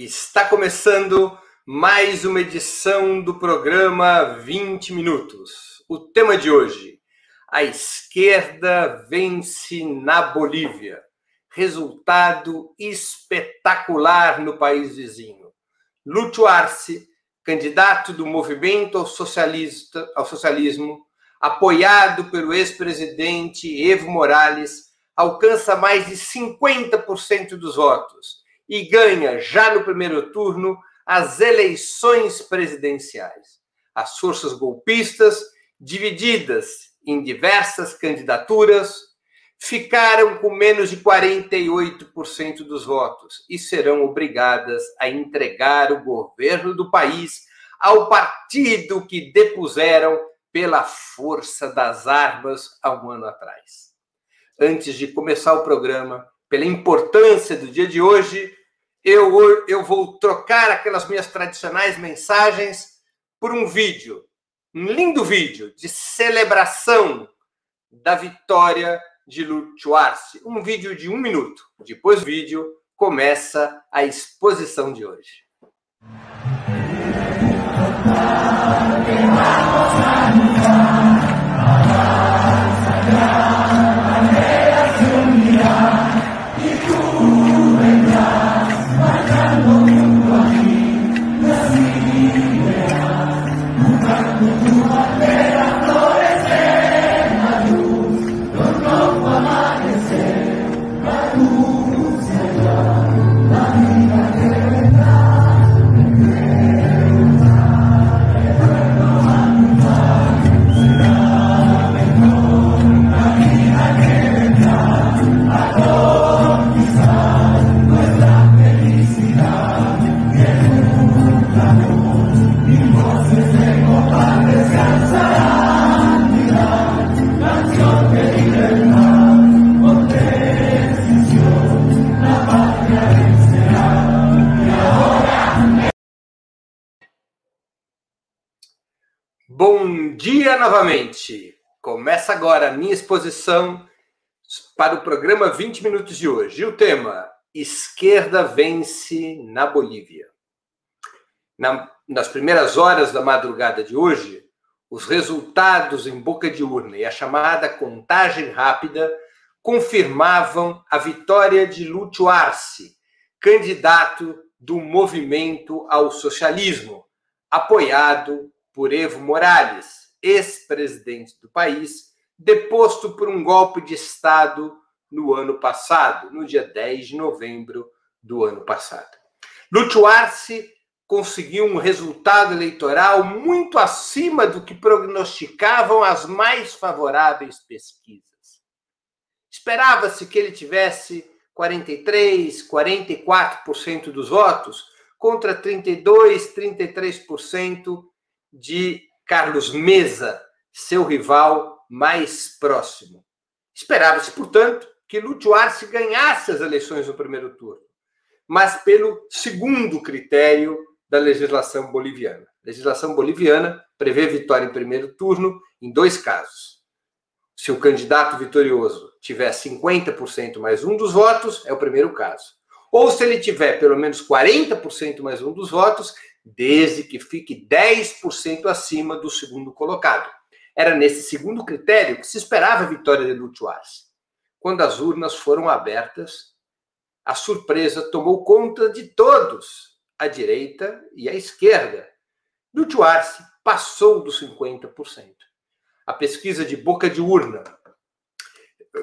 Está começando mais uma edição do programa 20 Minutos. O tema de hoje: a esquerda vence na Bolívia. Resultado espetacular no país vizinho. Lúcio Arce, candidato do movimento ao, socialista, ao socialismo, apoiado pelo ex-presidente Evo Morales, alcança mais de 50% dos votos e ganha já no primeiro turno as eleições presidenciais. As forças golpistas, divididas em diversas candidaturas, ficaram com menos de 48% dos votos e serão obrigadas a entregar o governo do país ao partido que depuseram pela força das armas há um ano atrás. Antes de começar o programa, pela importância do dia de hoje, eu, eu vou trocar aquelas minhas tradicionais mensagens por um vídeo, um lindo vídeo de celebração da vitória de Arce. Um vídeo de um minuto. Depois do vídeo, começa a exposição de hoje. Exposição para o programa 20 minutos de hoje. E o tema: Esquerda vence na Bolívia. Na, nas primeiras horas da madrugada de hoje, os resultados em boca de urna e a chamada contagem rápida confirmavam a vitória de Lúcio Arce, candidato do movimento ao socialismo, apoiado por Evo Morales, ex-presidente do país, deposto por um golpe de Estado no ano passado, no dia 10 de novembro do ano passado. Lúcio Arce conseguiu um resultado eleitoral muito acima do que prognosticavam as mais favoráveis pesquisas. Esperava-se que ele tivesse 43, 44% dos votos contra 32, 33% de Carlos Mesa, seu rival mais próximo. Esperava-se, portanto, que Lúcio Arce ganhasse as eleições no primeiro turno, mas pelo segundo critério da legislação boliviana. A legislação boliviana prevê vitória em primeiro turno em dois casos. Se o candidato vitorioso tiver 50% mais um dos votos, é o primeiro caso. Ou se ele tiver pelo menos 40% mais um dos votos, desde que fique 10% acima do segundo colocado. Era nesse segundo critério que se esperava a vitória de Lúcio Arce. Quando as urnas foram abertas, a surpresa tomou conta de todos, a direita e a esquerda. Lúcio Arce passou dos 50%. A pesquisa de boca de urna,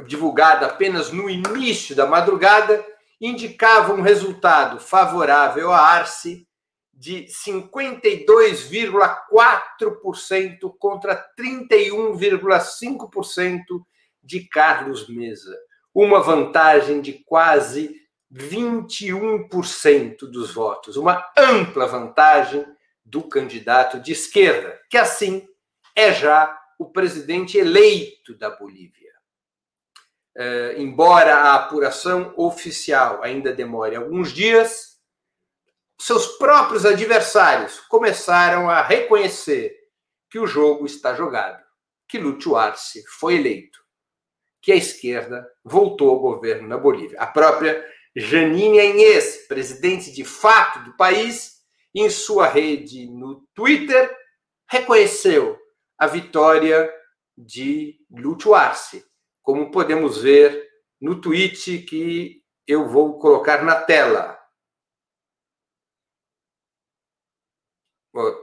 divulgada apenas no início da madrugada, indicava um resultado favorável a Arce de 52,4% contra 31,5% de Carlos Mesa. Uma vantagem de quase 21% dos votos. Uma ampla vantagem do candidato de esquerda, que assim é já o presidente eleito da Bolívia. Uh, embora a apuração oficial ainda demore alguns dias, seus próprios adversários começaram a reconhecer que o jogo está jogado, que Lúcio Arce foi eleito, que a esquerda voltou ao governo na Bolívia. A própria Janine Anhes, presidente de fato do país, em sua rede no Twitter, reconheceu a vitória de Lúcio Arce, como podemos ver no tweet que eu vou colocar na tela.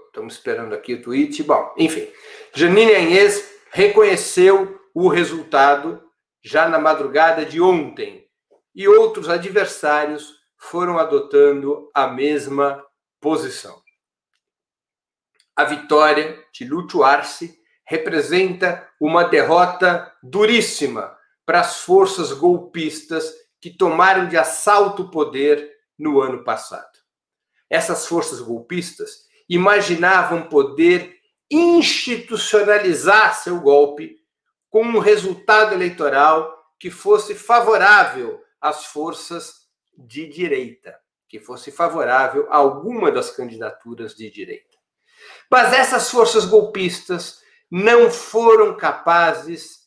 Estamos esperando aqui o tweet. Bom, enfim, Janine Anhes reconheceu o resultado já na madrugada de ontem e outros adversários foram adotando a mesma posição. A vitória de Lúcio Arce representa uma derrota duríssima para as forças golpistas que tomaram de assalto o poder no ano passado. Essas forças golpistas imaginavam poder institucionalizar seu golpe com um resultado eleitoral que fosse favorável às forças de direita, que fosse favorável a alguma das candidaturas de direita. Mas essas forças golpistas não foram capazes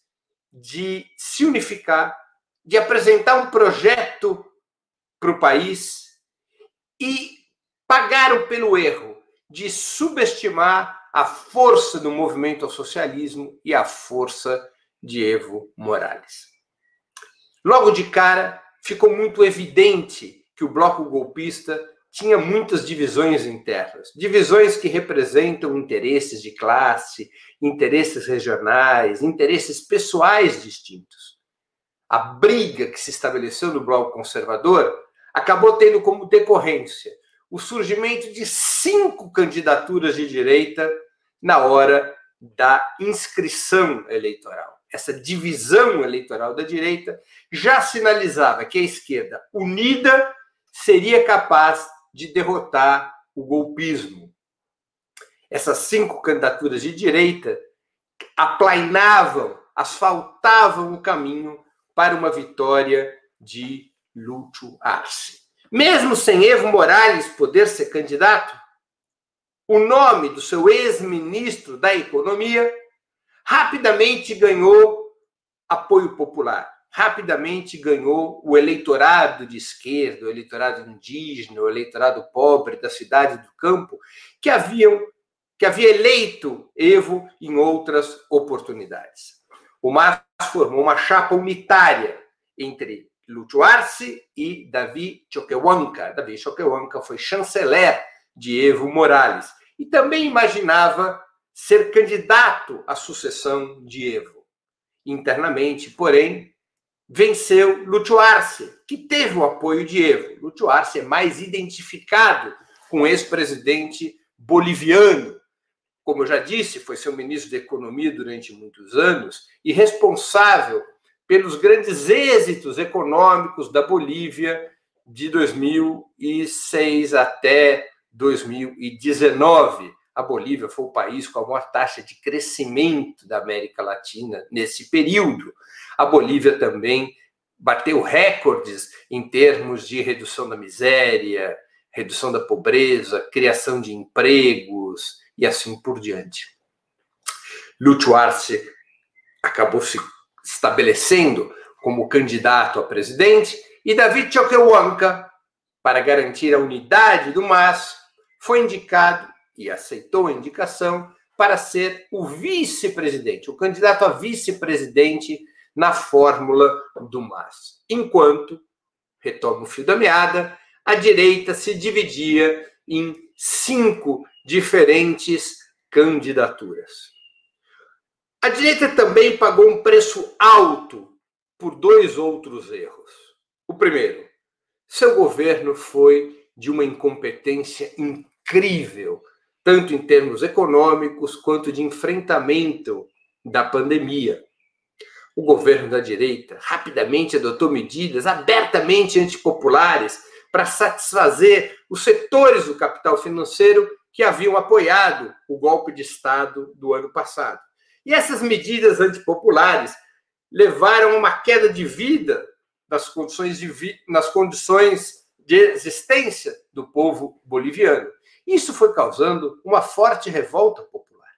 de se unificar, de apresentar um projeto para o país e pagaram pelo erro de subestimar a força do movimento ao socialismo e a força de Evo Morales. Logo de cara, ficou muito evidente que o bloco golpista tinha muitas divisões internas, divisões que representam interesses de classe, interesses regionais, interesses pessoais distintos. A briga que se estabeleceu no bloco conservador acabou tendo como decorrência o surgimento de cinco candidaturas de direita na hora da inscrição eleitoral essa divisão eleitoral da direita, já sinalizava que a esquerda unida seria capaz de derrotar o golpismo. Essas cinco candidaturas de direita aplainavam, asfaltavam o caminho para uma vitória de Lúcio Arce. Mesmo sem Evo Morales poder ser candidato, o nome do seu ex-ministro da Economia rapidamente ganhou apoio popular, rapidamente ganhou o eleitorado de esquerda, o eleitorado indígena, o eleitorado pobre da cidade do campo, que haviam que havia eleito Evo em outras oportunidades. O MAS formou uma chapa unitária entre Lúcio Arce e Davi Choquehuanca. Davi Choquehuanca foi chanceler de Evo Morales e também imaginava ser candidato à sucessão de Evo. Internamente, porém, venceu Lúcio Arce, que teve o apoio de Evo. Lúcio Arce é mais identificado com o ex-presidente boliviano. Como eu já disse, foi seu ministro de Economia durante muitos anos e responsável pelos grandes êxitos econômicos da Bolívia de 2006 até 2019 a Bolívia foi o país com a maior taxa de crescimento da América Latina nesse período. A Bolívia também bateu recordes em termos de redução da miséria, redução da pobreza, criação de empregos e assim por diante. Lúcio Arce acabou se estabelecendo como candidato a presidente e David Choquehuanca, para garantir a unidade do MAS, foi indicado e aceitou a indicação para ser o vice-presidente, o candidato a vice-presidente na fórmula do MAS. Enquanto, retomo o fio da meada, a direita se dividia em cinco diferentes candidaturas. A direita também pagou um preço alto por dois outros erros. O primeiro, seu governo foi de uma incompetência incrível tanto em termos econômicos quanto de enfrentamento da pandemia. O governo da direita rapidamente adotou medidas abertamente antipopulares para satisfazer os setores do capital financeiro que haviam apoiado o golpe de Estado do ano passado. E essas medidas antipopulares levaram a uma queda de vida nas condições de, vi nas condições de existência do povo boliviano. Isso foi causando uma forte revolta popular.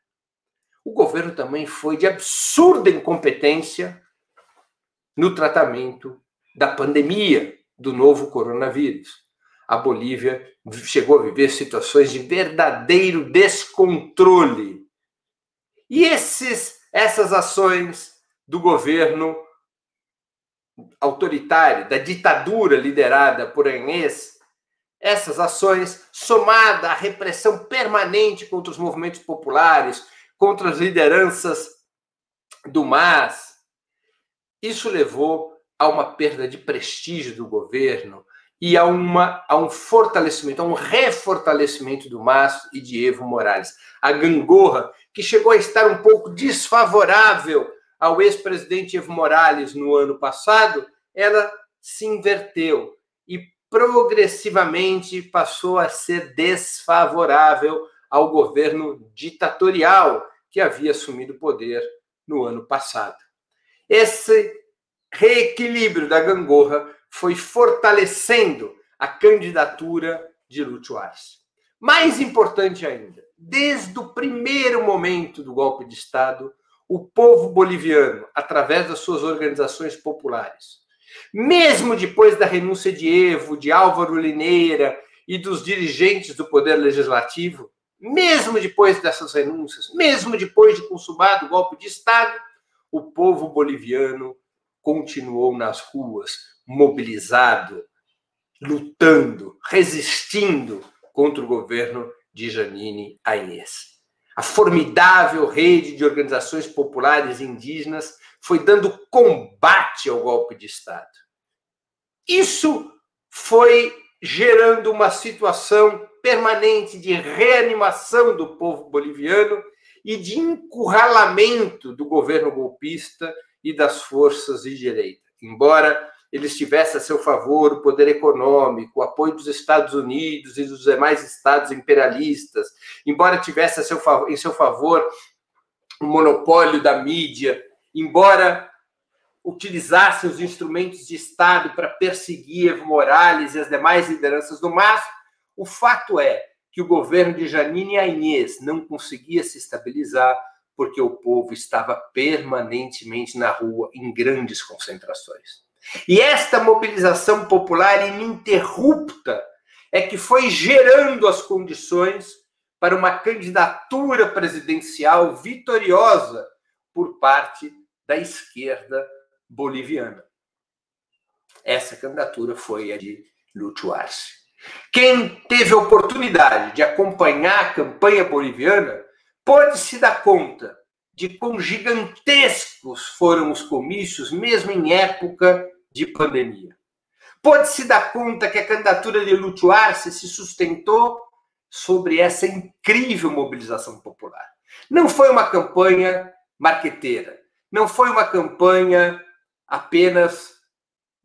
O governo também foi de absurda incompetência no tratamento da pandemia. do novo coronavírus. A Bolívia chegou a viver situações de verdadeiro descontrole. E esses, essas ações do governo autoritário, da ditadura liderada por Enes, essas ações, somada à repressão permanente contra os movimentos populares, contra as lideranças do MAS, isso levou a uma perda de prestígio do governo e a, uma, a um fortalecimento, a um refortalecimento do MAS e de Evo Morales. A gangorra, que chegou a estar um pouco desfavorável ao ex-presidente Evo Morales no ano passado, ela se inverteu e progressivamente passou a ser desfavorável ao governo ditatorial que havia assumido o poder no ano passado. Esse reequilíbrio da gangorra foi fortalecendo a candidatura de Lúcio Arce. Mais importante ainda, desde o primeiro momento do golpe de Estado, o povo boliviano, através das suas organizações populares, mesmo depois da renúncia de Evo, de Álvaro Lineira e dos dirigentes do Poder Legislativo, mesmo depois dessas renúncias, mesmo depois de consumado o golpe de Estado, o povo boliviano continuou nas ruas, mobilizado, lutando, resistindo contra o governo de Janine Aines. A formidável rede de organizações populares indígenas foi dando combate ao golpe de Estado. Isso foi gerando uma situação permanente de reanimação do povo boliviano e de encurralamento do governo golpista e das forças de direita. Embora eles tivessem a seu favor o poder econômico, o apoio dos Estados Unidos e dos demais estados imperialistas, embora tivesse seu, em seu favor o monopólio da mídia, embora utilizassem os instrumentos de Estado para perseguir Evo Morales e as demais lideranças do MAS, o fato é que o governo de Janine Agnès não conseguia se estabilizar porque o povo estava permanentemente na rua em grandes concentrações. E esta mobilização popular ininterrupta é que foi gerando as condições para uma candidatura presidencial vitoriosa por parte da esquerda boliviana. Essa candidatura foi a de Lúcio Arce. Quem teve a oportunidade de acompanhar a campanha boliviana pode se dar conta de quão gigantescos foram os comícios, mesmo em época de pandemia. Pode se dar conta que a candidatura de Lúcio Arce se sustentou sobre essa incrível mobilização popular. Não foi uma campanha marqueteira, não foi uma campanha apenas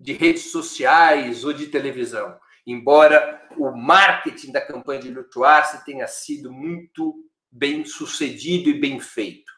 de redes sociais ou de televisão, embora o marketing da campanha de Lúcio Arce tenha sido muito bem sucedido e bem feito.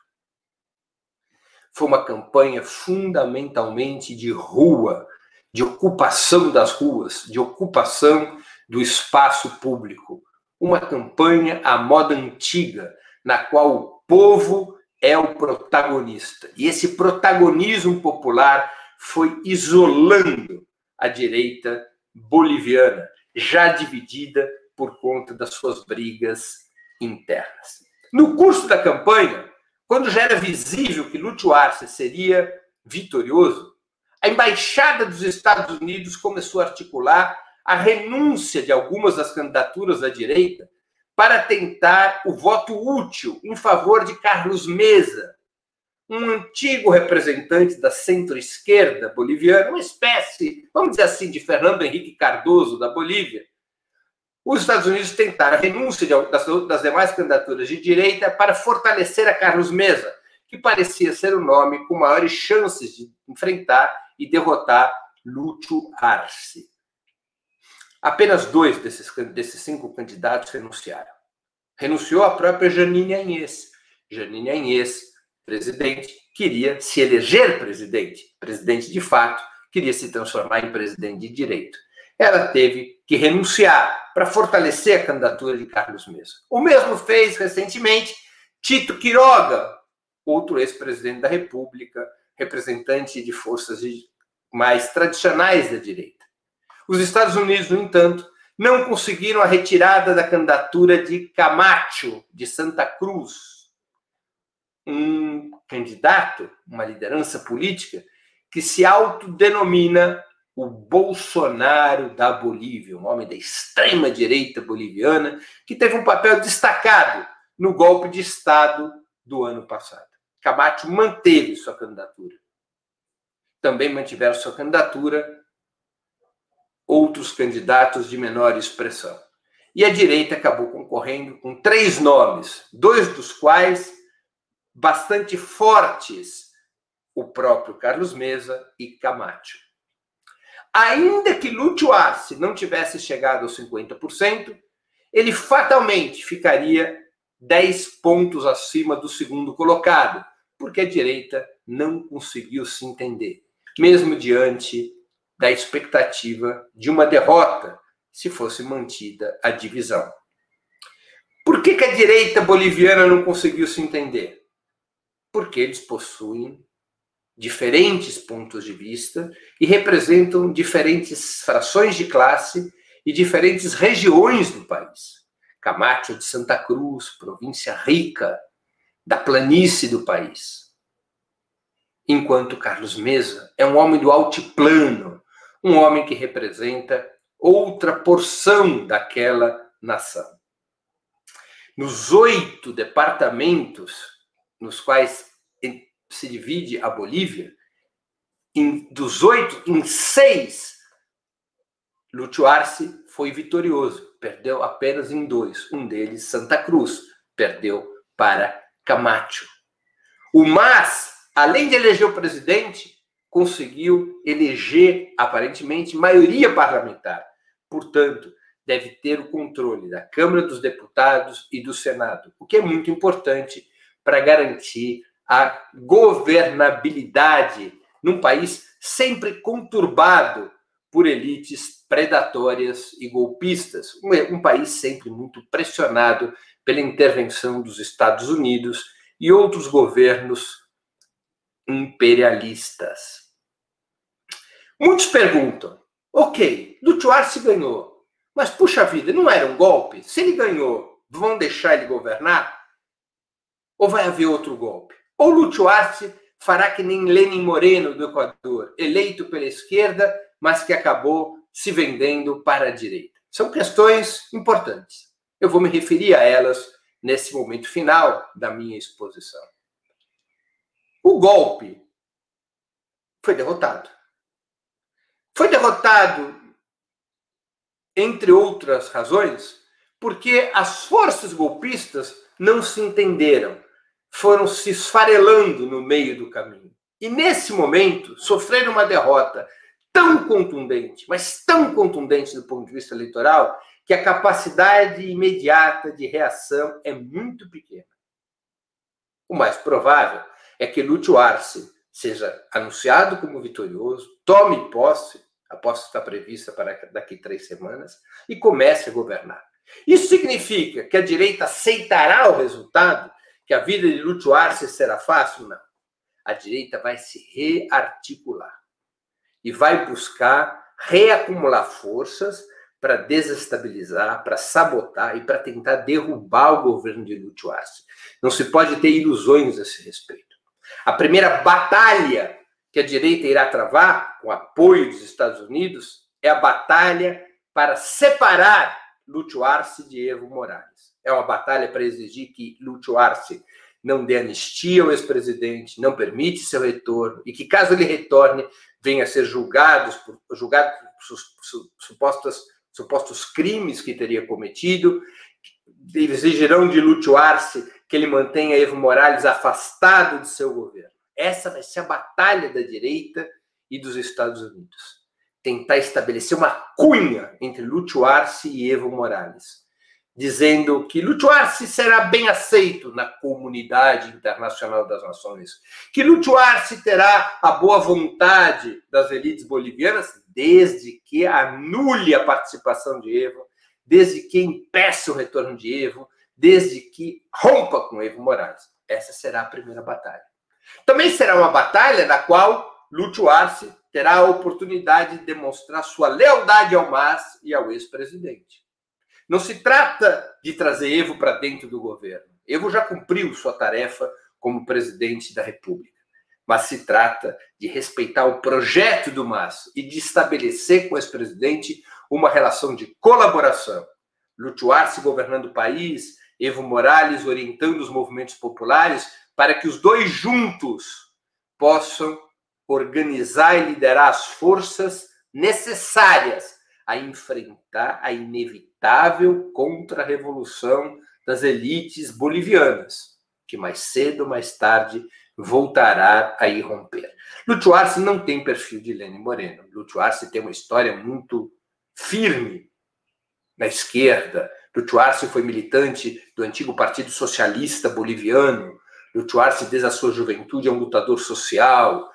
Foi uma campanha fundamentalmente de rua, de ocupação das ruas, de ocupação do espaço público. Uma campanha à moda antiga, na qual o povo é o protagonista. E esse protagonismo popular foi isolando a direita boliviana, já dividida por conta das suas brigas internas. No curso da campanha, quando já era visível que Lúcio Arce seria vitorioso, a embaixada dos Estados Unidos começou a articular a renúncia de algumas das candidaturas da direita para tentar o voto útil em favor de Carlos Mesa, um antigo representante da centro-esquerda boliviana, uma espécie, vamos dizer assim, de Fernando Henrique Cardoso da Bolívia. Os Estados Unidos tentaram a renúncia das, das demais candidaturas de direita para fortalecer a Carlos Mesa, que parecia ser o nome com maiores chances de enfrentar e derrotar Lúcio Arce. Apenas dois desses, desses cinco candidatos renunciaram. Renunciou a própria Janine Agnès. Janine Agnès, presidente, queria se eleger presidente. Presidente de fato, queria se transformar em presidente de direito. Ela teve que renunciar para fortalecer a candidatura de Carlos Mesa. O mesmo fez recentemente Tito Quiroga, outro ex-presidente da República, representante de forças mais tradicionais da direita. Os Estados Unidos, no entanto, não conseguiram a retirada da candidatura de Camacho, de Santa Cruz, um candidato, uma liderança política, que se autodenomina o Bolsonaro da Bolívia, um homem da extrema-direita boliviana, que teve um papel destacado no golpe de Estado do ano passado. Camacho manteve sua candidatura. Também mantiveram sua candidatura outros candidatos de menor expressão. E a direita acabou concorrendo com três nomes, dois dos quais bastante fortes, o próprio Carlos Mesa e Camacho. Ainda que Lúcio Arce não tivesse chegado aos 50%, ele fatalmente ficaria 10 pontos acima do segundo colocado, porque a direita não conseguiu se entender, mesmo diante da expectativa de uma derrota se fosse mantida a divisão. Por que, que a direita boliviana não conseguiu se entender? Porque eles possuem diferentes pontos de vista e representam diferentes frações de classe e diferentes regiões do país. Camacho de Santa Cruz, província rica da planície do país. Enquanto Carlos Mesa é um homem do altiplano, um homem que representa outra porção daquela nação. Nos oito departamentos nos quais se divide a Bolívia, em, dos oito, em seis, Arce foi vitorioso, perdeu apenas em dois. Um deles, Santa Cruz, perdeu para Camacho. O MAS, além de eleger o presidente, conseguiu eleger, aparentemente, maioria parlamentar. Portanto, deve ter o controle da Câmara dos Deputados e do Senado, o que é muito importante para garantir a governabilidade num país sempre conturbado por elites predatórias e golpistas, um, país sempre muito pressionado pela intervenção dos Estados Unidos e outros governos imperialistas. Muitos perguntam: ok, Duarte ganhou, mas puxa vida, não era um golpe? Se ele ganhou, vão deixar ele governar? Ou vai haver outro golpe? Ou Lúcio Arce fará que nem Lenin Moreno do Equador, eleito pela esquerda, mas que acabou se vendendo para a direita? São questões importantes. Eu vou me referir a elas nesse momento final da minha exposição. O golpe foi derrotado. Foi derrotado, entre outras razões, porque as forças golpistas não se entenderam, foram se esfarelando no meio do caminho. E nesse momento, sofreram uma derrota tão contundente, mas tão contundente do ponto de vista eleitoral, que a capacidade imediata de reação é muito pequena. O mais provável é que Lúcio Arce seja anunciado como vitorioso, tome posse, a posse está prevista para daqui três semanas, e comece a governar. Isso significa que a direita aceitará o resultado, que a vida de Lúcio Arce será fácil? Não. A direita vai se rearticular e vai buscar reacumular forças para desestabilizar, para sabotar e para tentar derrubar o governo de Lúcio Arce. Não se pode ter ilusões a esse respeito. A primeira batalha que a direita irá travar, com apoio dos Estados Unidos, é a batalha para separar Lúcio Arce de Evo Morales. É uma batalha para exigir que Lúcio Arce não dê anistia ao ex-presidente, não permite seu retorno e que, caso ele retorne, venha a ser julgado por, julgado por su, supostas, supostos crimes que teria cometido. Exigirão de Lúcio Arce que ele mantenha Evo Morales afastado de seu governo. Essa vai ser a batalha da direita e dos Estados Unidos. Tentar estabelecer uma cunha entre Lúcio Arce e Evo Morales, dizendo que Lúcio Arce será bem aceito na comunidade internacional das nações, que Lúcio Arce terá a boa vontade das elites bolivianas, desde que anule a participação de Evo, desde que impeça o retorno de Evo, desde que rompa com Evo Morales. Essa será a primeira batalha. Também será uma batalha na qual Lúcio Arce terá a oportunidade de demonstrar sua lealdade ao MAS e ao ex-presidente. Não se trata de trazer Evo para dentro do governo. Evo já cumpriu sua tarefa como presidente da República. Mas se trata de respeitar o projeto do MAS e de estabelecer com o ex-presidente uma relação de colaboração. Lutuar-se governando o país, Evo Morales orientando os movimentos populares para que os dois juntos possam organizar e liderar as forças necessárias a enfrentar a inevitável contra-revolução das elites bolivianas, que mais cedo ou mais tarde voltará a irromper. Lúcio Arce não tem perfil de Lênin Moreno. Lúcio Arce tem uma história muito firme na esquerda. Lúcio Arce foi militante do antigo Partido Socialista Boliviano. Lúcio Arce, desde a sua juventude, é um lutador social,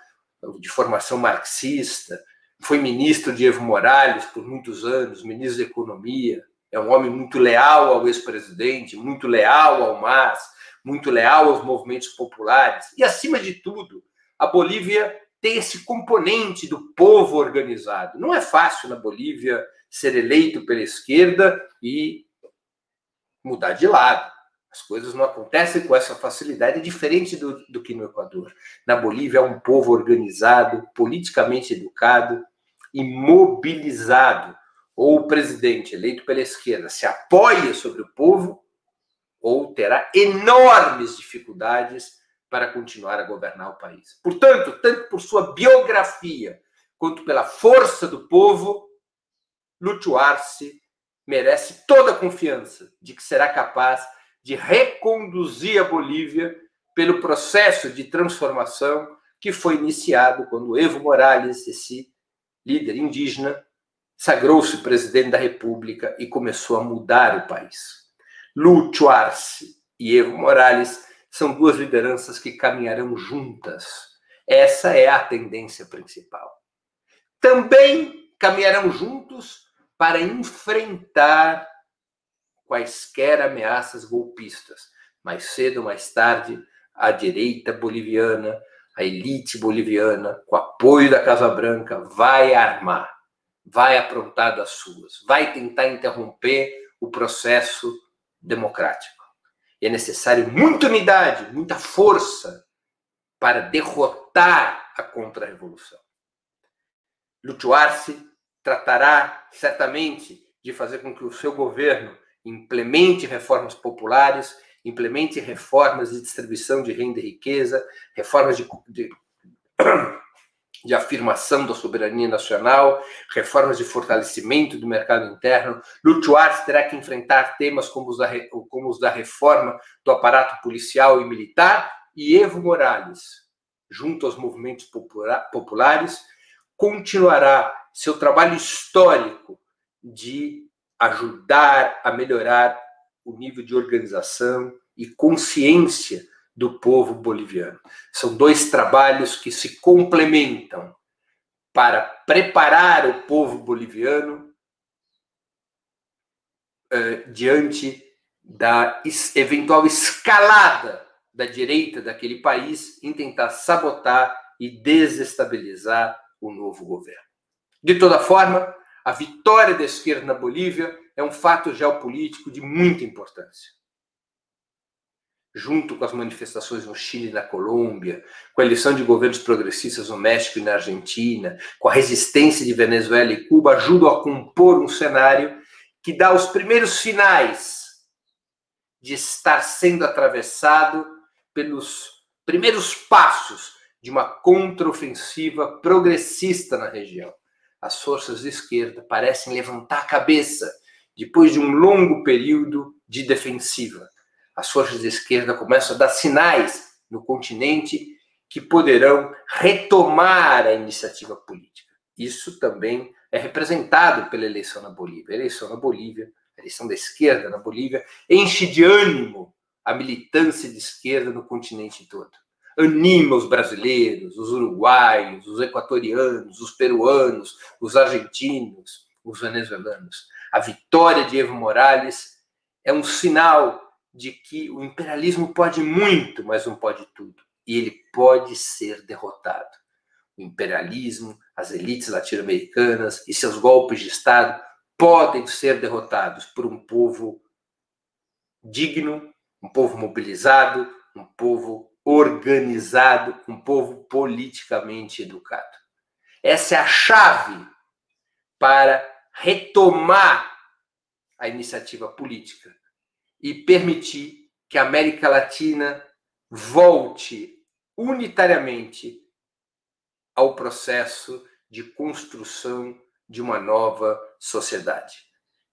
de formação marxista. Foi ministro de Evo Morales por muitos anos, ministro da Economia. É um homem muito leal ao ex-presidente, muito leal ao MAS, muito leal aos movimentos populares. E, acima de tudo, a Bolívia tem esse componente do povo organizado. Não é fácil na Bolívia ser eleito pela esquerda e mudar de lado. As coisas não acontecem com essa facilidade, é diferente do, do que no Equador. Na Bolívia é um povo organizado, politicamente educado e mobilizado. Ou o presidente eleito pela esquerda se apoia sobre o povo, ou terá enormes dificuldades para continuar a governar o país. Portanto, tanto por sua biografia quanto pela força do povo, Arce merece toda a confiança de que será capaz de reconduzir a Bolívia pelo processo de transformação que foi iniciado quando Evo Morales, esse líder indígena, sagrou-se presidente da República e começou a mudar o país. Lúcio Arce e Evo Morales são duas lideranças que caminharão juntas. Essa é a tendência principal. Também caminharão juntos para enfrentar quaisquer ameaças golpistas. Mais cedo ou mais tarde, a direita boliviana, a elite boliviana, com apoio da Casa Branca, vai armar, vai aprontar das suas, vai tentar interromper o processo democrático. E é necessário muita unidade, muita força para derrotar a contra-revolução. Arce tratará certamente de fazer com que o seu governo implemente reformas populares, implemente reformas de distribuição de renda e riqueza, reformas de, de, de, afirmação da soberania nacional, reformas de fortalecimento do mercado interno. Arce terá que enfrentar temas como os, da, como os da reforma do aparato policial e militar, e Evo Morales, junto aos movimentos populares, continuará seu trabalho histórico de ajudar a melhorar o nível de organização e consciência do povo boliviano. São dois trabalhos que se complementam para preparar o povo boliviano uh, diante da eventual escalada da direita daquele país em tentar sabotar e desestabilizar o novo governo. De toda forma, a vitória da esquerda na Bolívia é um fato geopolítico de muita importância. Junto com as manifestações no Chile e na Colômbia, com a eleição de governos progressistas no México e na Argentina, com a resistência de Venezuela e Cuba, ajudam a compor um cenário que dá os primeiros sinais de estar sendo atravessado pelos primeiros passos de uma contraofensiva progressista na região as forças de esquerda parecem levantar a cabeça depois de um longo período de defensiva. As forças de esquerda começam a dar sinais no continente que poderão retomar a iniciativa política. Isso também é representado pela eleição na Bolívia. A eleição na Bolívia, a eleição da esquerda na Bolívia, enche de ânimo a militância de esquerda no continente todo anima os brasileiros, os uruguaios, os equatorianos, os peruanos, os argentinos, os venezuelanos. A vitória de Evo Morales é um sinal de que o imperialismo pode muito, mas não pode tudo. E ele pode ser derrotado. o imperialismo, as elites latino-americanas e seus golpes de Estado podem ser derrotados por um povo digno, um povo mobilizado, um povo organizado, um povo politicamente educado. Essa é a chave para retomar a iniciativa política e permitir que a América Latina volte unitariamente ao processo de construção de uma nova sociedade,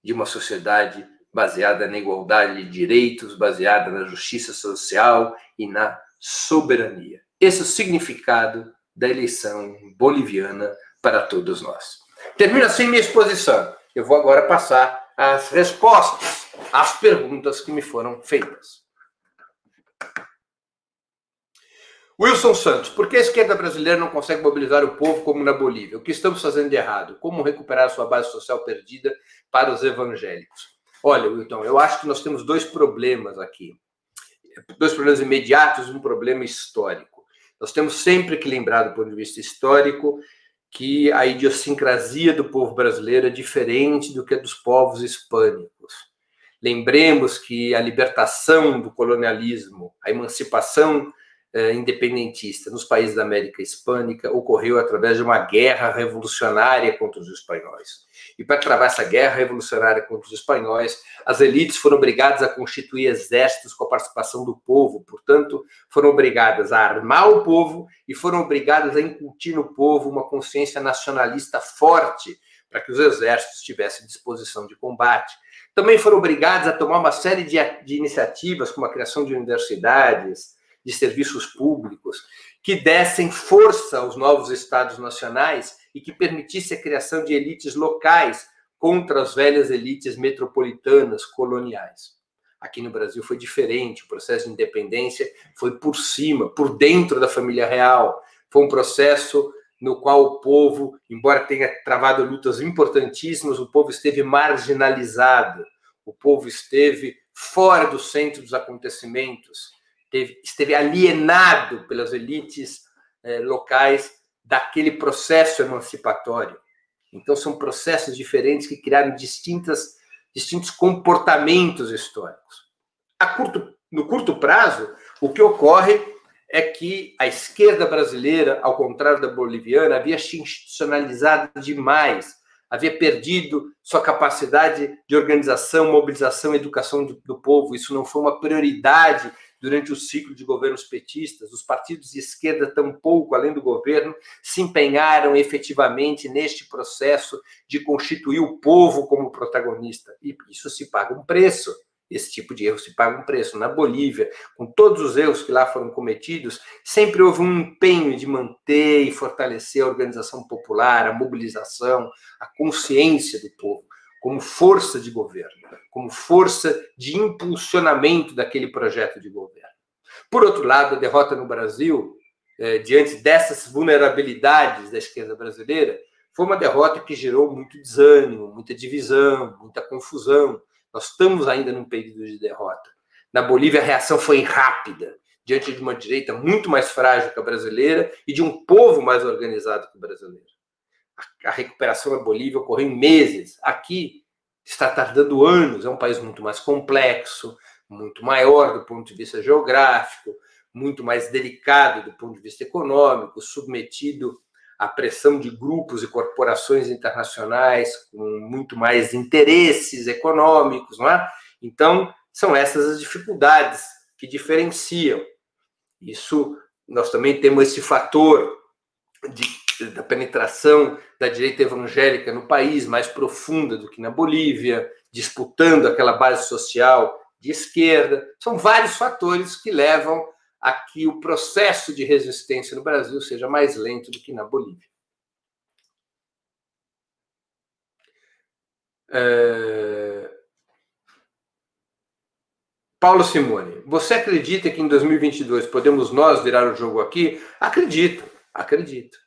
de uma sociedade baseada na igualdade de direitos, baseada na justiça social e na soberania. Esse é o significado da eleição boliviana para todos nós. Termino assim minha exposição. Eu vou agora passar as respostas às perguntas que me foram feitas. Wilson Santos, por que a esquerda brasileira não consegue mobilizar o povo como na Bolívia? O que estamos fazendo de errado? Como recuperar sua base social perdida para os evangélicos? Olha, Wilton, eu acho que nós temos dois problemas aqui. Dois problemas imediatos um problema histórico. Nós temos sempre que lembrar, do ponto de vista histórico, que a idiosincrasia do povo brasileiro é diferente do que a dos povos hispânicos. Lembremos que a libertação do colonialismo, a emancipação eh, independentista nos países da América Hispânica ocorreu através de uma guerra revolucionária contra os espanhóis. E para travar essa guerra revolucionária contra os espanhóis, as elites foram obrigadas a constituir exércitos com a participação do povo, portanto, foram obrigadas a armar o povo e foram obrigadas a incutir no povo uma consciência nacionalista forte para que os exércitos tivessem disposição de combate. Também foram obrigadas a tomar uma série de, de iniciativas, como a criação de universidades, de serviços públicos, que dessem força aos novos estados nacionais e que permitisse a criação de elites locais contra as velhas elites metropolitanas coloniais. Aqui no Brasil foi diferente, o processo de independência foi por cima, por dentro da família real. Foi um processo no qual o povo, embora tenha travado lutas importantíssimas, o povo esteve marginalizado, o povo esteve fora do centro dos acontecimentos esteve, alienado pelas elites eh, locais daquele processo emancipatório. Então, são processos diferentes que criaram distintas, distintos comportamentos históricos. Curto, no curto prazo, o que ocorre é que a esquerda brasileira, ao contrário da boliviana, havia se institucionalizado demais, havia perdido sua capacidade de organização, mobilização educação do, do povo. Isso não foi uma prioridade durante o ciclo de governos petistas, os partidos de esquerda, tampouco, além do governo, se empenharam efetivamente neste processo de constituir o povo como protagonista. E isso se paga um preço. Esse tipo de erro se paga um preço. Na Bolívia, com todos os erros que lá foram cometidos, sempre houve um empenho de manter e fortalecer a organização popular, a mobilização, a consciência do povo como força de governo, como força de impulsionamento daquele projeto de governo. Por outro lado, a derrota no Brasil, eh, diante dessas vulnerabilidades da esquerda brasileira, foi uma derrota que gerou muito desânimo, muita divisão, muita confusão. Nós estamos ainda num período de derrota. Na Bolívia, a reação foi rápida, diante de uma direita muito mais frágil que a brasileira e de um povo mais organizado que o brasileiro a recuperação da Bolívia ocorreu em meses. Aqui está tardando anos, é um país muito mais complexo, muito maior do ponto de vista geográfico, muito mais delicado do ponto de vista econômico, submetido à pressão de grupos e corporações internacionais com muito mais interesses econômicos, não é? Então, são essas as dificuldades que diferenciam. Isso nós também temos esse fator de da penetração da direita evangélica no país mais profunda do que na Bolívia, disputando aquela base social de esquerda. São vários fatores que levam a que o processo de resistência no Brasil seja mais lento do que na Bolívia. É... Paulo Simone, você acredita que em 2022 podemos nós virar o jogo aqui? Acredito, acredito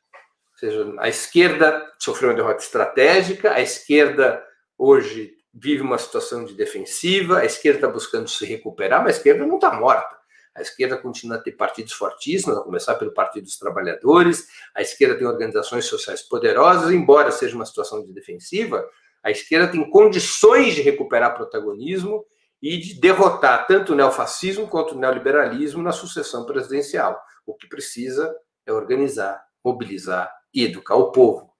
seja, a esquerda sofreu uma derrota estratégica, a esquerda hoje vive uma situação de defensiva, a esquerda está buscando se recuperar, mas a esquerda não está morta. A esquerda continua a ter partidos fortíssimos, a começar pelo Partido dos Trabalhadores. A esquerda tem organizações sociais poderosas, embora seja uma situação de defensiva, a esquerda tem condições de recuperar protagonismo e de derrotar tanto o neofascismo quanto o neoliberalismo na sucessão presidencial. O que precisa é organizar, mobilizar e educar o povo.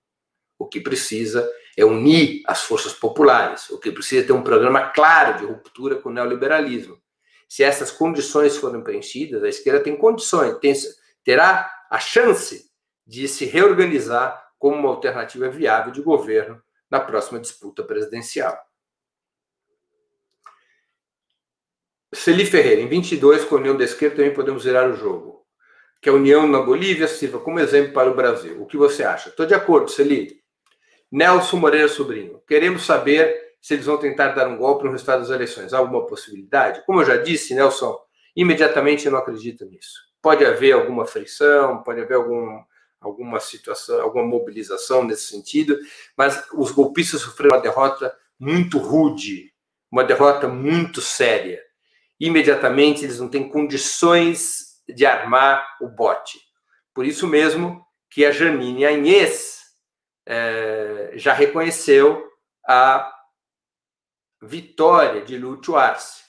O que precisa é unir as forças populares. O que precisa é ter um programa claro de ruptura com o neoliberalismo. Se essas condições forem preenchidas, a esquerda tem condições, tem, terá a chance de se reorganizar como uma alternativa viável de governo na próxima disputa presidencial. Celi Ferreira, em 22, com a União da Esquerda, também podemos virar o jogo. Que a União na Bolívia sirva como exemplo para o Brasil. O que você acha? Estou de acordo, Celi. Nelson Moreira Sobrinho, queremos saber se eles vão tentar dar um golpe no resultado das eleições. Há alguma possibilidade? Como eu já disse, Nelson, imediatamente eu não acredito nisso. Pode haver alguma frição, pode haver algum, alguma situação, alguma mobilização nesse sentido, mas os golpistas sofreram uma derrota muito rude, uma derrota muito séria. Imediatamente eles não têm condições de armar o bote. Por isso mesmo que a Janine Anhes é, já reconheceu a vitória de Lúcio Arce.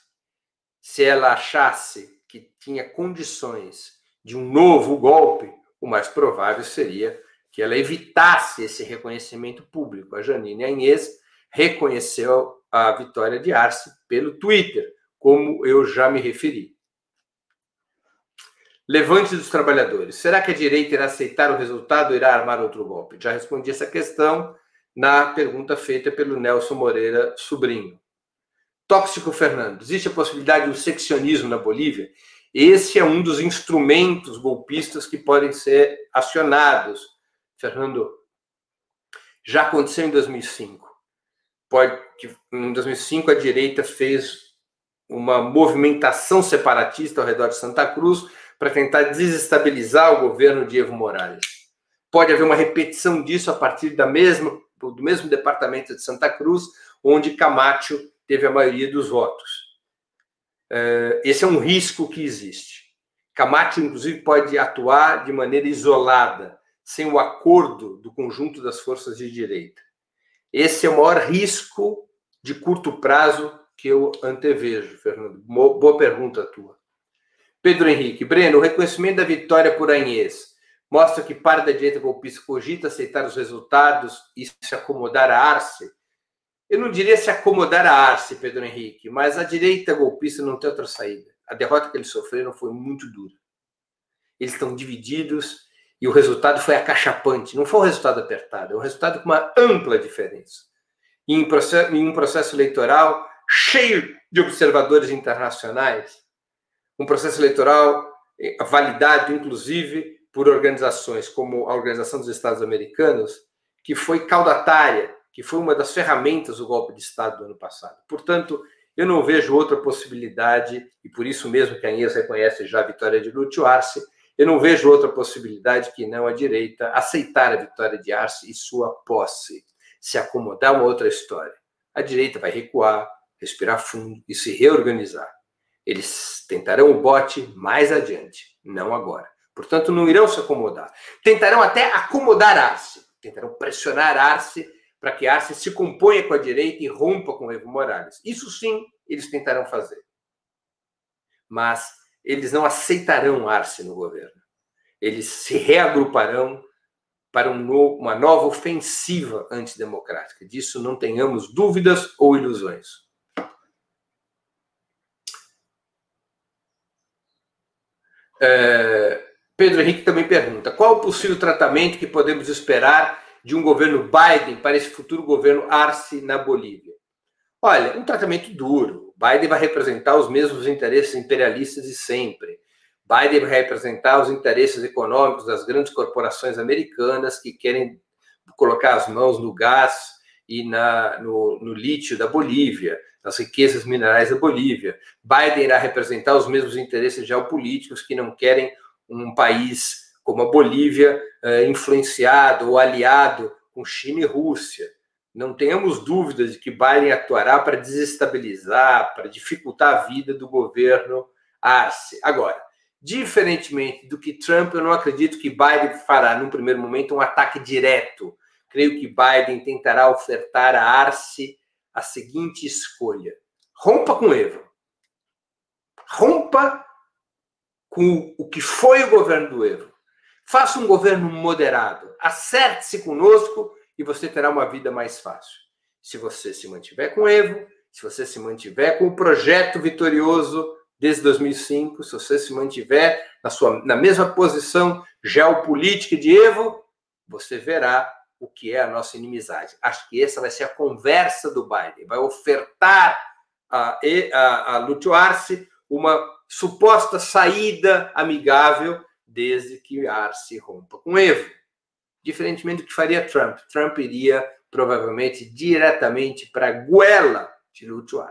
Se ela achasse que tinha condições de um novo golpe, o mais provável seria que ela evitasse esse reconhecimento público. A Janine Anhes reconheceu a vitória de Arce pelo Twitter, como eu já me referi. Levante dos trabalhadores. Será que a direita irá aceitar o resultado ou irá armar outro golpe? Já respondi essa questão na pergunta feita pelo Nelson Moreira Sobrinho. Tóxico Fernando. Existe a possibilidade de um seccionismo na Bolívia? Esse é um dos instrumentos golpistas que podem ser acionados. Fernando, já aconteceu em 2005. Pode, em 2005 a direita fez uma movimentação separatista ao redor de Santa Cruz para tentar desestabilizar o governo de Evo Morales. Pode haver uma repetição disso a partir da mesma, do mesmo departamento de Santa Cruz, onde Camacho teve a maioria dos votos. É, esse é um risco que existe. Camacho, inclusive, pode atuar de maneira isolada, sem o acordo do conjunto das forças de direita. Esse é o maior risco de curto prazo que eu antevejo, Fernando. Boa pergunta tua. Pedro Henrique. Breno, o reconhecimento da vitória por Anhês mostra que parte da direita golpista cogita aceitar os resultados e se acomodar a Arce? Eu não diria se acomodar a Arce, Pedro Henrique, mas a direita golpista não tem outra saída. A derrota que eles sofreram foi muito dura. Eles estão divididos e o resultado foi acachapante. Não foi um resultado apertado, é um resultado com uma ampla diferença. Em, processo, em um processo eleitoral cheio de observadores internacionais, um processo eleitoral eh, validado, inclusive, por organizações como a Organização dos Estados Americanos, que foi caudatária, que foi uma das ferramentas do golpe de Estado do ano passado. Portanto, eu não vejo outra possibilidade, e por isso mesmo que a Inês reconhece já a vitória de Lúcio Arce, eu não vejo outra possibilidade que não a direita aceitar a vitória de Arce e sua posse, se acomodar uma outra história. A direita vai recuar, respirar fundo e se reorganizar. Eles tentarão o bote mais adiante, não agora. Portanto, não irão se acomodar. Tentarão até acomodar Arce, tentarão pressionar Arce para que Arce se componha com a direita e rompa com Evo Morales. Isso sim, eles tentarão fazer. Mas eles não aceitarão Arce no governo. Eles se reagruparão para um novo, uma nova ofensiva antidemocrática. Disso não tenhamos dúvidas ou ilusões. É, Pedro Henrique também pergunta: qual o possível tratamento que podemos esperar de um governo Biden para esse futuro governo Arce na Bolívia? Olha, um tratamento duro. Biden vai representar os mesmos interesses imperialistas de sempre. Biden vai representar os interesses econômicos das grandes corporações americanas que querem colocar as mãos no gás e na, no, no lítio da Bolívia das riquezas minerais da Bolívia. Biden irá representar os mesmos interesses geopolíticos que não querem um país como a Bolívia eh, influenciado ou aliado com China e Rússia. Não tenhamos dúvidas de que Biden atuará para desestabilizar, para dificultar a vida do governo Arce. Agora, diferentemente do que Trump, eu não acredito que Biden fará, num primeiro momento, um ataque direto. Creio que Biden tentará ofertar a Arce a seguinte escolha: rompa com Evo. Rompa com o que foi o governo do Evo. Faça um governo moderado. Acerte-se conosco e você terá uma vida mais fácil. Se você se mantiver com Evo, se você se mantiver com o projeto vitorioso desde 2005, se você se mantiver na, sua, na mesma posição geopolítica de Evo, você verá o que é a nossa inimizade. Acho que essa vai ser a conversa do Biden. Vai ofertar a, a, a uma suposta saída amigável desde que Arce rompa com Evo. Diferentemente do que faria Trump. Trump iria provavelmente diretamente para a goela de Lúcio.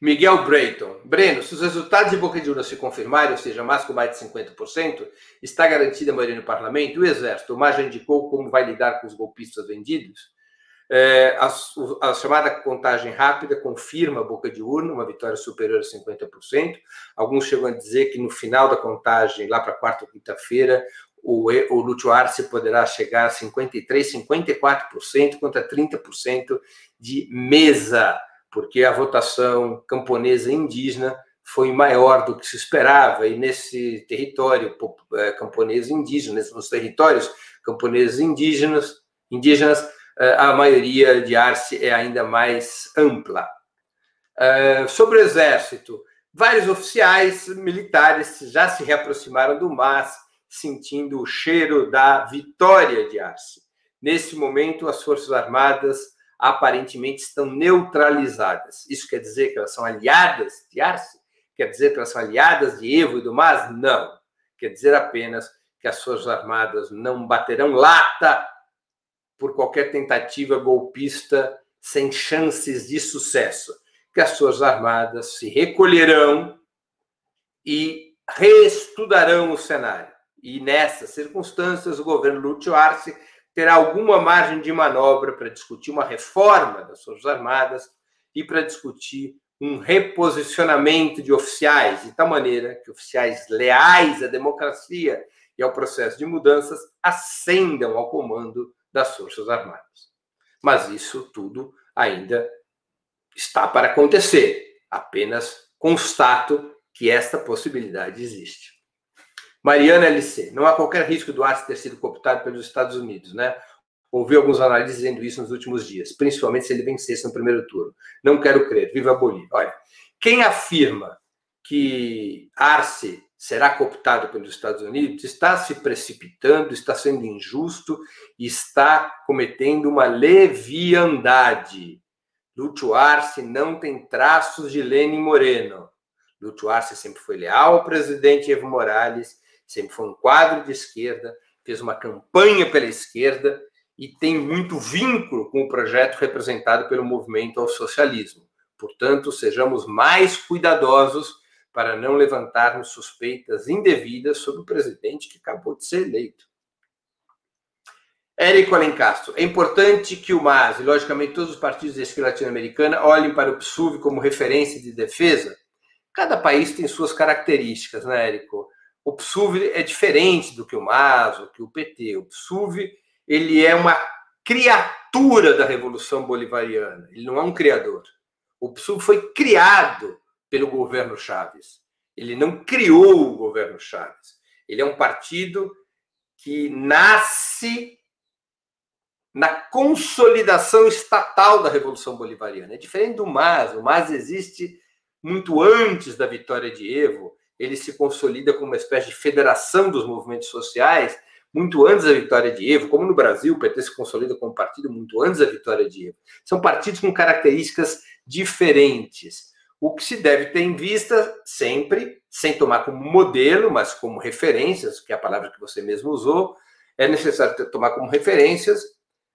Miguel Brayton. Breno, se os resultados de boca de urna se confirmarem, ou seja, mais com mais de 50%, está garantida a maioria no parlamento. O Exército, o já indicou como vai lidar com os golpistas vendidos. É, a, a, chamada contagem rápida confirma a boca de urna, uma vitória superior a 50%. Alguns chegam a dizer que no final da contagem, lá para quarta ou quinta-feira, o, o Lúcio Arce poderá chegar a 53%, 54% contra 30% de mesa, porque a votação camponesa indígena foi maior do que se esperava, e nesse território é, camponês indígena, nos territórios camponeses indígenas, indígenas é, a maioria de Arce é ainda mais ampla. É, sobre o Exército, vários oficiais militares já se reaproximaram do MAS sentindo o cheiro da vitória de Arce. Nesse momento, as Forças Armadas aparentemente estão neutralizadas. Isso quer dizer que elas são aliadas de Arce? Quer dizer que elas são aliadas de Evo e do Mas? Não. Quer dizer apenas que as Forças Armadas não baterão lata por qualquer tentativa golpista sem chances de sucesso. Que as Forças Armadas se recolherão e reestudarão o cenário e nessas circunstâncias, o governo Lúcio Arce terá alguma margem de manobra para discutir uma reforma das Forças Armadas e para discutir um reposicionamento de oficiais, de tal maneira que oficiais leais à democracia e ao processo de mudanças ascendam ao comando das Forças Armadas. Mas isso tudo ainda está para acontecer. Apenas constato que esta possibilidade existe. Mariana LC, não há qualquer risco do Arce ter sido cooptado pelos Estados Unidos, né? Ouvi alguns análises dizendo isso nos últimos dias, principalmente se ele vencesse no primeiro turno. Não quero crer. Viva a Bolívia. Olha, quem afirma que Arce será cooptado pelos Estados Unidos está se precipitando, está sendo injusto está cometendo uma leviandade. Lúcio Arce não tem traços de Lenin Moreno. Lúcio Arce sempre foi leal ao presidente Evo Morales sempre foi um quadro de esquerda, fez uma campanha pela esquerda e tem muito vínculo com o projeto representado pelo movimento ao socialismo. Portanto, sejamos mais cuidadosos para não levantarmos suspeitas indevidas sobre o presidente que acabou de ser eleito. Érico Alencastro, é importante que o MAS e, logicamente, todos os partidos da esquerda latino-americana olhem para o PSUV como referência de defesa. Cada país tem suas características, né, Érico? O PSUV é diferente do que o MAS, ou que o PT. O PSUV ele é uma criatura da Revolução Bolivariana. Ele não é um criador. O PSUV foi criado pelo governo Chaves. Ele não criou o governo Chaves. Ele é um partido que nasce na consolidação estatal da Revolução Bolivariana. É diferente do MAS. O MAS existe muito antes da vitória de Evo ele se consolida como uma espécie de federação dos movimentos sociais muito antes da vitória de Evo, como no Brasil, o PT se consolida como partido muito antes da vitória de Evo. São partidos com características diferentes. O que se deve ter em vista sempre, sem tomar como modelo, mas como referências, que é a palavra que você mesmo usou, é necessário tomar como referências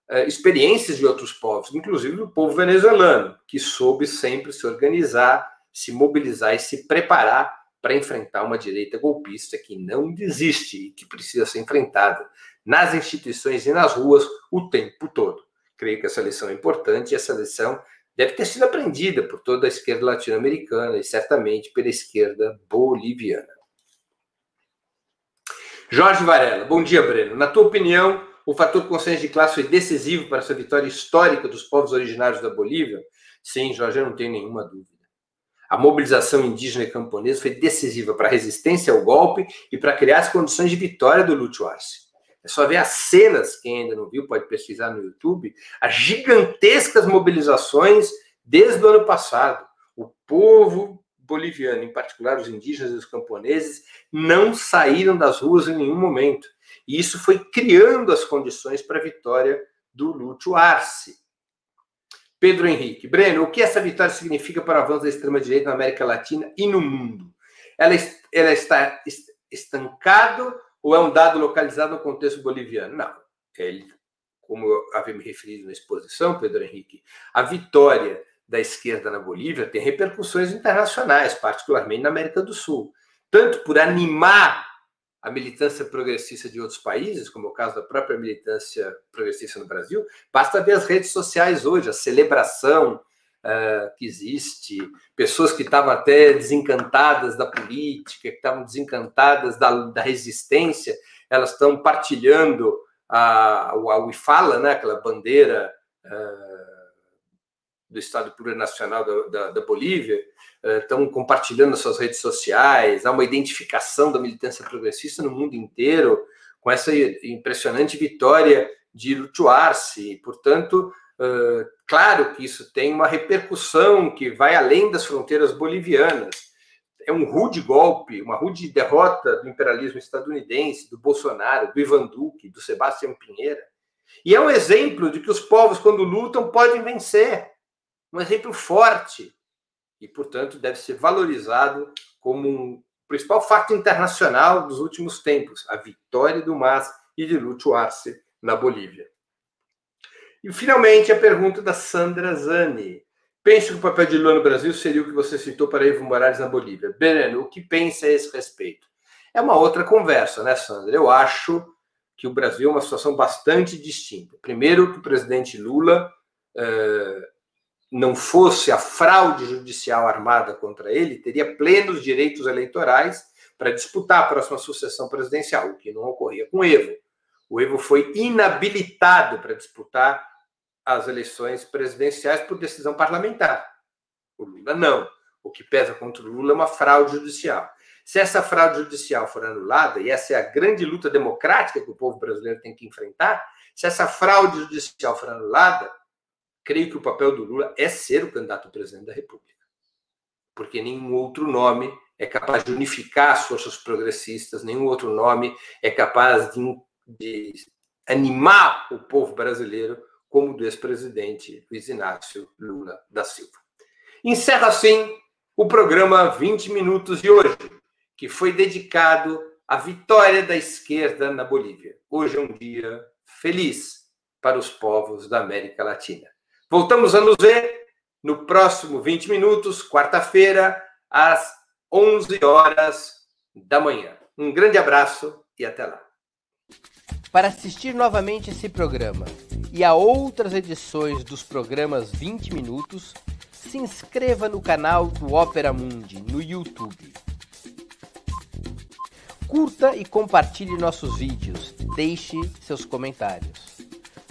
eh, experiências de outros povos, inclusive do povo venezuelano, que soube sempre se organizar, se mobilizar e se preparar para enfrentar uma direita golpista que não desiste e que precisa ser enfrentada nas instituições e nas ruas o tempo todo. Creio que essa lição é importante e essa lição deve ter sido aprendida por toda a esquerda latino-americana e certamente pela esquerda boliviana. Jorge Varela, bom dia, Breno. Na tua opinião, o fator consciência de classe foi decisivo para essa vitória histórica dos povos originários da Bolívia? Sim, Jorge, eu não tenho nenhuma dúvida. A mobilização indígena e camponesa foi decisiva para a resistência ao golpe e para criar as condições de vitória do Lúcio Arce. É só ver as cenas, quem ainda não viu pode pesquisar no YouTube, as gigantescas mobilizações desde o ano passado. O povo boliviano, em particular os indígenas e os camponeses, não saíram das ruas em nenhum momento. E isso foi criando as condições para a vitória do Lúcio Arce. Pedro Henrique. Breno, o que essa vitória significa para o avanço da extrema-direita na América Latina e no mundo? Ela, ela está estancado ou é um dado localizado no contexto boliviano? Não. Ele, como eu havia me referido na exposição, Pedro Henrique, a vitória da esquerda na Bolívia tem repercussões internacionais, particularmente na América do Sul. Tanto por animar a militância progressista de outros países, como é o caso da própria militância progressista no Brasil, basta ver as redes sociais hoje, a celebração uh, que existe, pessoas que estavam até desencantadas da política, que estavam desencantadas da, da resistência, elas estão partilhando a, a UIFALA, né, aquela bandeira uh, do Estado Plurinacional da, da, da Bolívia, estão compartilhando nas suas redes sociais, há uma identificação da militância progressista no mundo inteiro com essa impressionante vitória de Arce. Portanto, claro que isso tem uma repercussão que vai além das fronteiras bolivianas. É um rude golpe, uma rude derrota do imperialismo estadunidense, do Bolsonaro, do Ivan Duque, do Sebastião Pinheira. E é um exemplo de que os povos, quando lutam, podem vencer. Um exemplo forte e, portanto, deve ser valorizado como um principal fato internacional dos últimos tempos, a vitória do MAS e de Lúcio Arce na Bolívia. E, finalmente, a pergunta da Sandra Zani. Penso que o papel de Lula no Brasil seria o que você citou para Evo Morales na Bolívia. Breno, o que pensa a esse respeito? É uma outra conversa, né, Sandra? Eu acho que o Brasil é uma situação bastante distinta. Primeiro, que o presidente Lula eh, não fosse a fraude judicial armada contra ele, teria plenos direitos eleitorais para disputar a próxima sucessão presidencial, o que não ocorria com Evo. O Evo foi inabilitado para disputar as eleições presidenciais por decisão parlamentar. O Lula não. O que pesa contra o Lula é uma fraude judicial. Se essa fraude judicial for anulada, e essa é a grande luta democrática que o povo brasileiro tem que enfrentar, se essa fraude judicial for anulada, creio que o papel do Lula é ser o candidato presidente da República. Porque nenhum outro nome é capaz de unificar as forças progressistas, nenhum outro nome é capaz de, de animar o povo brasileiro como do ex-presidente Luiz Inácio Lula da Silva. Encerra assim o programa 20 Minutos de hoje, que foi dedicado à vitória da esquerda na Bolívia. Hoje é um dia feliz para os povos da América Latina. Voltamos a nos ver no próximo 20 minutos, quarta-feira, às 11 horas da manhã. Um grande abraço e até lá. Para assistir novamente esse programa e a outras edições dos programas 20 minutos, se inscreva no canal do Opera Mundi no YouTube. Curta e compartilhe nossos vídeos. Deixe seus comentários.